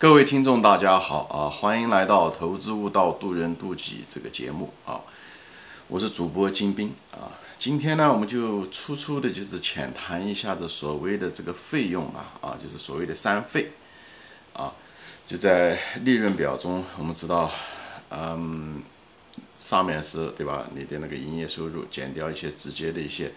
各位听众，大家好啊！欢迎来到《投资悟道，渡人渡己》这个节目啊！我是主播金兵啊。今天呢，我们就粗粗的，就是浅谈一下子所谓的这个费用啊啊，就是所谓的三费啊。就在利润表中，我们知道，嗯，上面是对吧？你的那个营业收入减掉一些直接的一些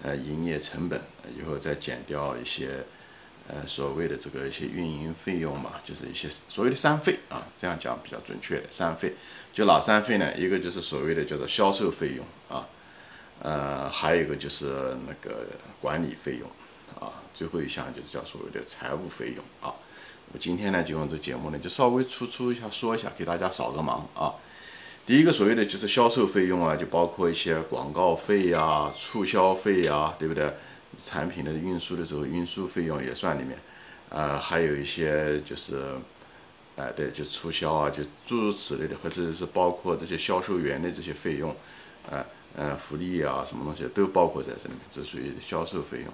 呃营业成本，以后再减掉一些。呃，所谓的这个一些运营费用嘛，就是一些所谓的三费啊，这样讲比较准确。三费就哪三费呢？一个就是所谓的叫做销售费用啊，呃，还有一个就是那个管理费用啊，最后一项就是叫所谓的财务费用啊。我今天呢，就用这节目呢，就稍微粗粗一下说一下，给大家扫个盲啊。第一个所谓的就是销售费用啊，就包括一些广告费呀、促销费呀，对不对？产品的运输的时候，运输费用也算里面，呃，还有一些就是，哎，对，就促销啊，就诸如此类的，或者是包括这些销售员的这些费用，呃，呃，福利啊，什么东西都包括在这里面，这属于销售费用。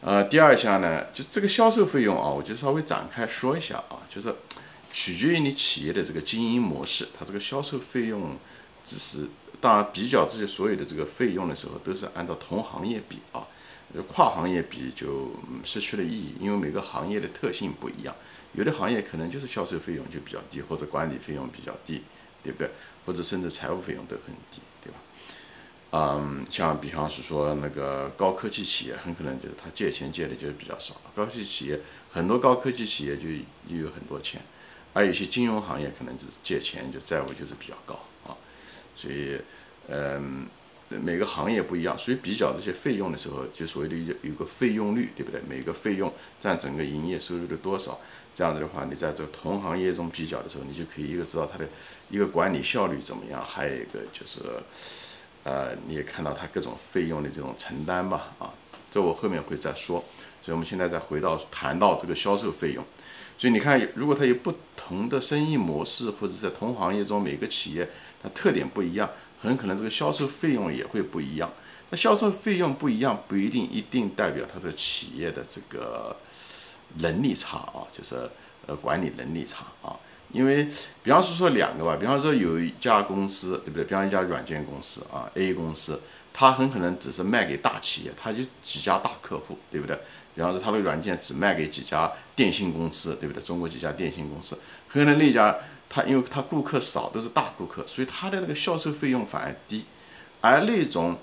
呃，第二项呢，就这个销售费用啊，我就稍微展开说一下啊，就是取决于你企业的这个经营模式，它这个销售费用只是，当然比较这些所有的这个费用的时候，都是按照同行业比啊。跨行业比就失去了意义，因为每个行业的特性不一样，有的行业可能就是销售费用就比较低，或者管理费用比较低，对不对？或者甚至财务费用都很低，对吧？嗯，像比方是说那个高科技企业，很可能就是他借钱借的就是比较少。高科技企业很多高科技企业就又有很多钱，而有些金融行业可能就是借钱就债务就是比较高啊，所以嗯。每个行业不一样，所以比较这些费用的时候，就所谓的有个费用率，对不对？每个费用占整个营业收入的多少？这样子的话，你在这个同行业中比较的时候，你就可以一个知道它的一个管理效率怎么样，还有一个就是，呃，你也看到它各种费用的这种承担吧，啊，这我后面会再说。所以我们现在再回到谈到这个销售费用，所以你看，如果它有不同的生意模式，或者在同行业中每个企业它特点不一样。很可能这个销售费用也会不一样，那销售费用不一样，不一定一定代表他的企业的这个能力差啊，就是呃管理能力差啊。因为比方说说两个吧，比方说有一家公司，对不对？比方一家软件公司啊，A 公司，它很可能只是卖给大企业，它就几家大客户，对不对？比方说它的软件只卖给几家电信公司，对不对？中国几家电信公司，很可能那家。他因为他顾客少，都是大顾客，所以他的那个销售费用反而低，而那种，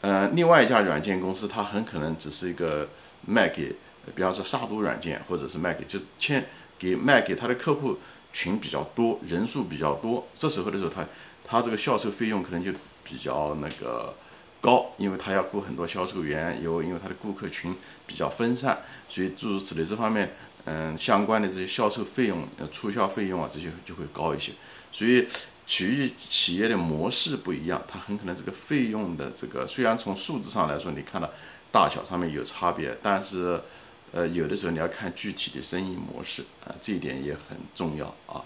呃，另外一家软件公司，他很可能只是一个卖给，比方说杀毒软件，或者是卖给就是签给卖给他的客户群比较多，人数比较多，这时候的时候，他他这个销售费用可能就比较那个高，因为他要雇很多销售员，有因为他的顾客群比较分散，所以诸如此类这方面。嗯，相关的这些销售费用、呃促销费用啊，这些就会高一些。所以，体育企业的模式不一样，它很可能这个费用的这个虽然从数字上来说，你看到大小上面有差别，但是，呃，有的时候你要看具体的生意模式啊，这一点也很重要啊。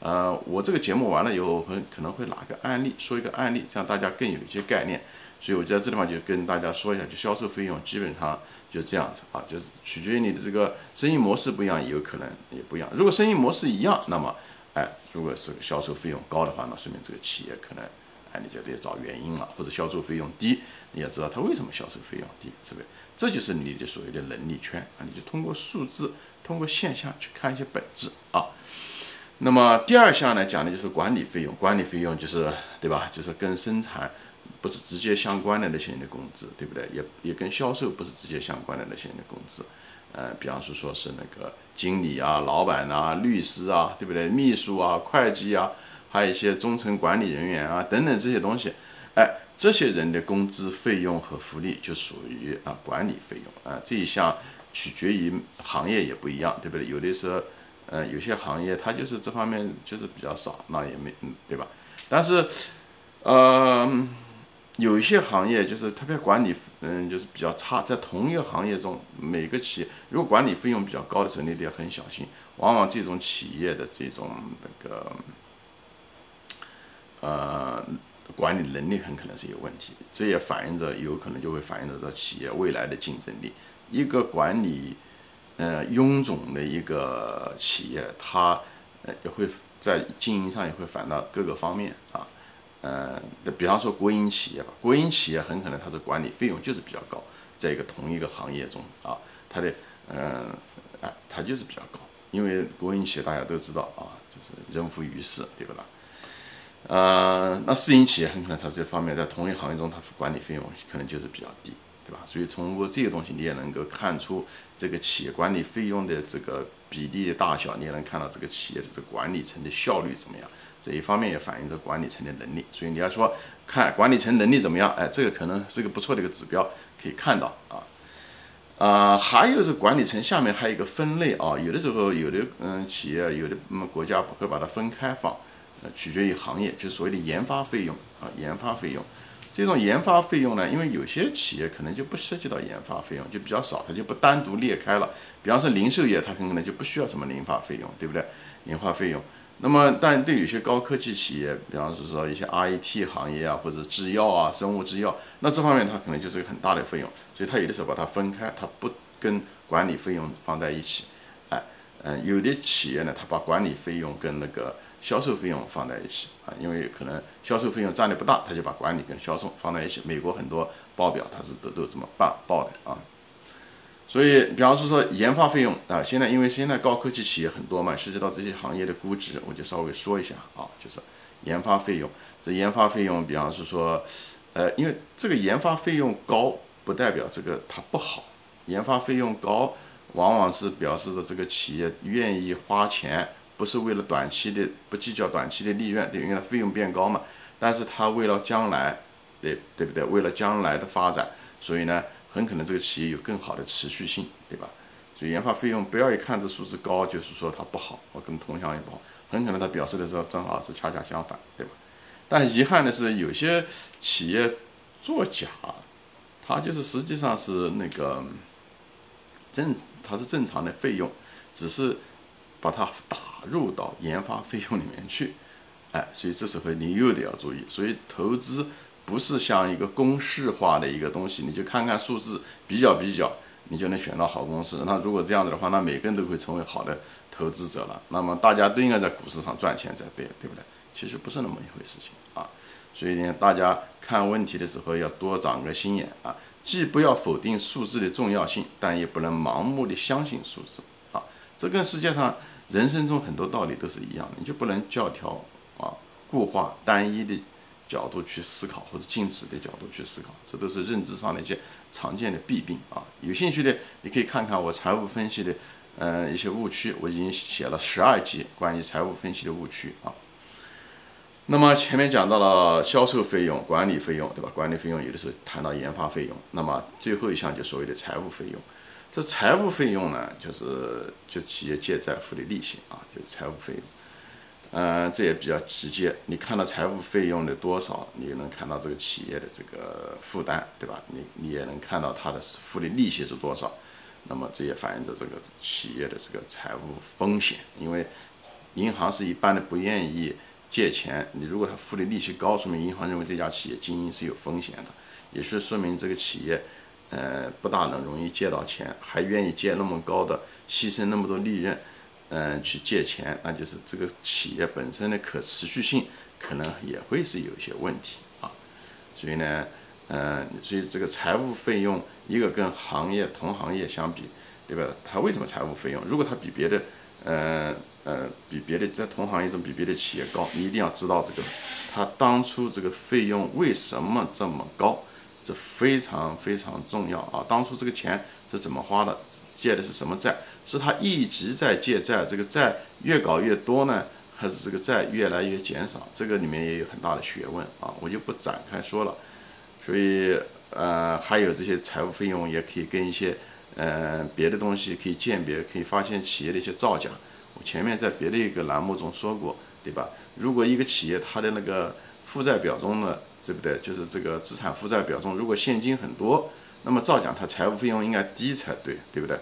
呃，我这个节目完了以后，很可能会拿个案例说一个案例，这样大家更有一些概念。所以我在这地方就跟大家说一下，就销售费用基本上就这样子啊，就是取决于你的这个生意模式不一样，也有可能也不一样。如果生意模式一样，那么，哎，如果是销售费用高的话，那说明这个企业可能，哎，你就得找原因了，或者销售费用低，你要知道它为什么销售费用低，是不是？这就是你的所谓的能力圈啊，你就通过数字，通过现象去看一些本质啊。那么第二项呢，讲的就是管理费用，管理费用就是对吧？就是跟生产。不是直接相关的那些人的工资，对不对？也也跟销售不是直接相关的那些人的工资，呃，比方说说是那个经理啊、老板啊、律师啊，对不对？秘书啊、会计啊，还有一些中层管理人员啊等等这些东西，哎，这些人的工资费用和福利就属于啊管理费用啊。这一项取决于行业也不一样，对不对？有的时候，呃，有些行业它就是这方面就是比较少，那也没嗯，对吧？但是，呃。有一些行业就是特别管理，嗯，就是比较差。在同一个行业中，每个企业如果管理费用比较高的时候，你得很小心。往往这种企业的这种那个，呃，管理能力很可能是有问题。这也反映着有可能就会反映着这企业未来的竞争力。一个管理，呃臃肿的一个企业，它也会在经营上也会反到各个方面啊。呃，比方说国营企业吧，国营企业很可能它的管理费用就是比较高，在一个同一个行业中啊，它的嗯啊，它就是比较高，因为国营企业大家都知道啊，就是人浮于事，对不啦？呃，那私营企业很可能它这方面在同一行业中，它管理费用可能就是比较低，对吧？所以通过这个东西，你也能够看出这个企业管理费用的这个比例的大小，你也能看到这个企业的这个管理层的效率怎么样。这一方面也反映着管理层的能力，所以你要说看管理层能力怎么样，哎，这个可能是个不错的一个指标，可以看到啊，啊，还有是管理层下面还有一个分类啊，有的时候有的嗯企业有的嗯国家会把它分开放，呃，取决于行业，就所谓的研发费用啊，研发费用，这种研发费用呢，因为有些企业可能就不涉及到研发费用，就比较少，它就不单独列开了，比方说零售业，它很可能就不需要什么研发费用，对不对？研发费用。那么，但对有些高科技企业，比方是说一些 IT 行业啊，或者制药啊、生物制药，那这方面它可能就是个很大的费用，所以它有的时候把它分开，它不跟管理费用放在一起。哎，嗯，有的企业呢，它把管理费用跟那个销售费用放在一起啊，因为可能销售费用占的不大，它就把管理跟销售放在一起。美国很多报表它是都都这么办报的啊。所以，比方说说研发费用啊，现在因为现在高科技企业很多嘛，涉及到这些行业的估值，我就稍微说一下啊，就是研发费用。这研发费用，比方是说，呃，因为这个研发费用高，不代表这个它不好。研发费用高，往往是表示着这个企业愿意花钱，不是为了短期的，不计较短期的利润，对，因为它费用变高嘛。但是它为了将来，对对不对？为了将来的发展，所以呢。很可能这个企业有更好的持续性，对吧？所以研发费用不要一看这数字高，就是说它不好，我跟同行也不好。很可能它表示的时候正好是恰恰相反，对吧？但遗憾的是，有些企业作假，它就是实际上是那个正，它是正常的费用，只是把它打入到研发费用里面去，哎，所以这时候你又得要注意，所以投资。不是像一个公式化的一个东西，你就看看数字比较比较，你就能选到好公司。那如果这样子的话，那每个人都会成为好的投资者了。那么大家都应该在股市上赚钱才对，对不对？其实不是那么一回事情啊。所以呢，大家看问题的时候要多长个心眼啊，既不要否定数字的重要性，但也不能盲目的相信数字啊。这跟世界上人生中很多道理都是一样的，你就不能教条啊、固化、单一的。角度去思考，或者静止的角度去思考，这都是认知上的一些常见的弊病啊。有兴趣的，你可以看看我财务分析的，呃，一些误区，我已经写了十二集关于财务分析的误区啊。那么前面讲到了销售费用、管理费用，对吧？管理费用有的时候谈到研发费用，那么最后一项就所谓的财务费用。这财务费用呢，就是就企业借债付的利息啊，就是财务费用。嗯，这也比较直接。你看到财务费用的多少，你也能看到这个企业的这个负担，对吧？你你也能看到它的付的利息是多少。那么这也反映着这个企业的这个财务风险。因为银行是一般的不愿意借钱，你如果他付的利息高，说明银行认为这家企业经营是有风险的，也是说明这个企业，呃，不大能容易借到钱，还愿意借那么高的，牺牲那么多利润。嗯，去借钱，那就是这个企业本身的可持续性可能也会是有一些问题啊。所以呢，嗯，所以这个财务费用，一个跟行业同行业相比，对吧？它为什么财务费用？如果它比别的，呃呃，比别的在同行业中比别的企业高，你一定要知道这个，它当初这个费用为什么这么高？这非常非常重要啊！当初这个钱是怎么花的？借的是什么债？是他一直在借债，这个债越搞越多呢，还是这个债越来越减少？这个里面也有很大的学问啊，我就不展开说了。所以，呃，还有这些财务费用也可以跟一些，呃，别的东西可以鉴别，可以发现企业的一些造假。我前面在别的一个栏目中说过，对吧？如果一个企业它的那个负债表中呢？对不对？就是这个资产负债表中，如果现金很多，那么照讲它财务费用应该低才对，对不对？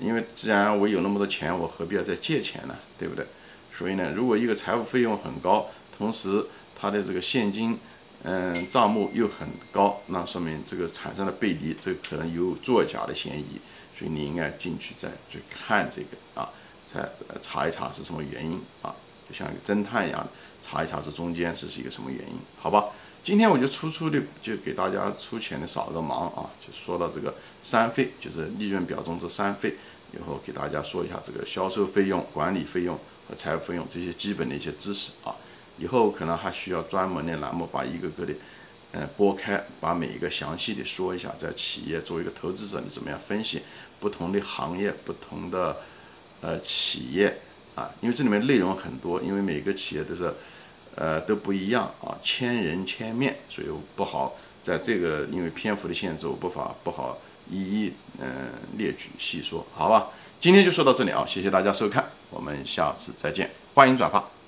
因为既然我有那么多钱，我何必要再借钱呢？对不对？所以呢，如果一个财务费用很高，同时它的这个现金，嗯，账目又很高，那说明这个产生了背离，这可能有作假的嫌疑，所以你应该进去再去看这个啊，再查一查是什么原因啊，就像一个侦探一样，查一查这中间是是一个什么原因，好吧？今天我就粗粗的就给大家粗浅的扫个盲啊，就说到这个三费，就是利润表中这三费，以后给大家说一下这个销售费用、管理费用和财务费用这些基本的一些知识啊。以后可能还需要专门的栏目，把一个个的，嗯，拨开，把每一个详细的说一下，在企业作为一个投资者，你怎么样分析不同的行业、不同的呃企业啊？因为这里面内容很多，因为每个企业都是。呃，都不一样啊，千人千面，所以不好在这个因为篇幅的限制，我不法不好一一嗯列举细说，好吧？今天就说到这里啊，谢谢大家收看，我们下次再见，欢迎转发。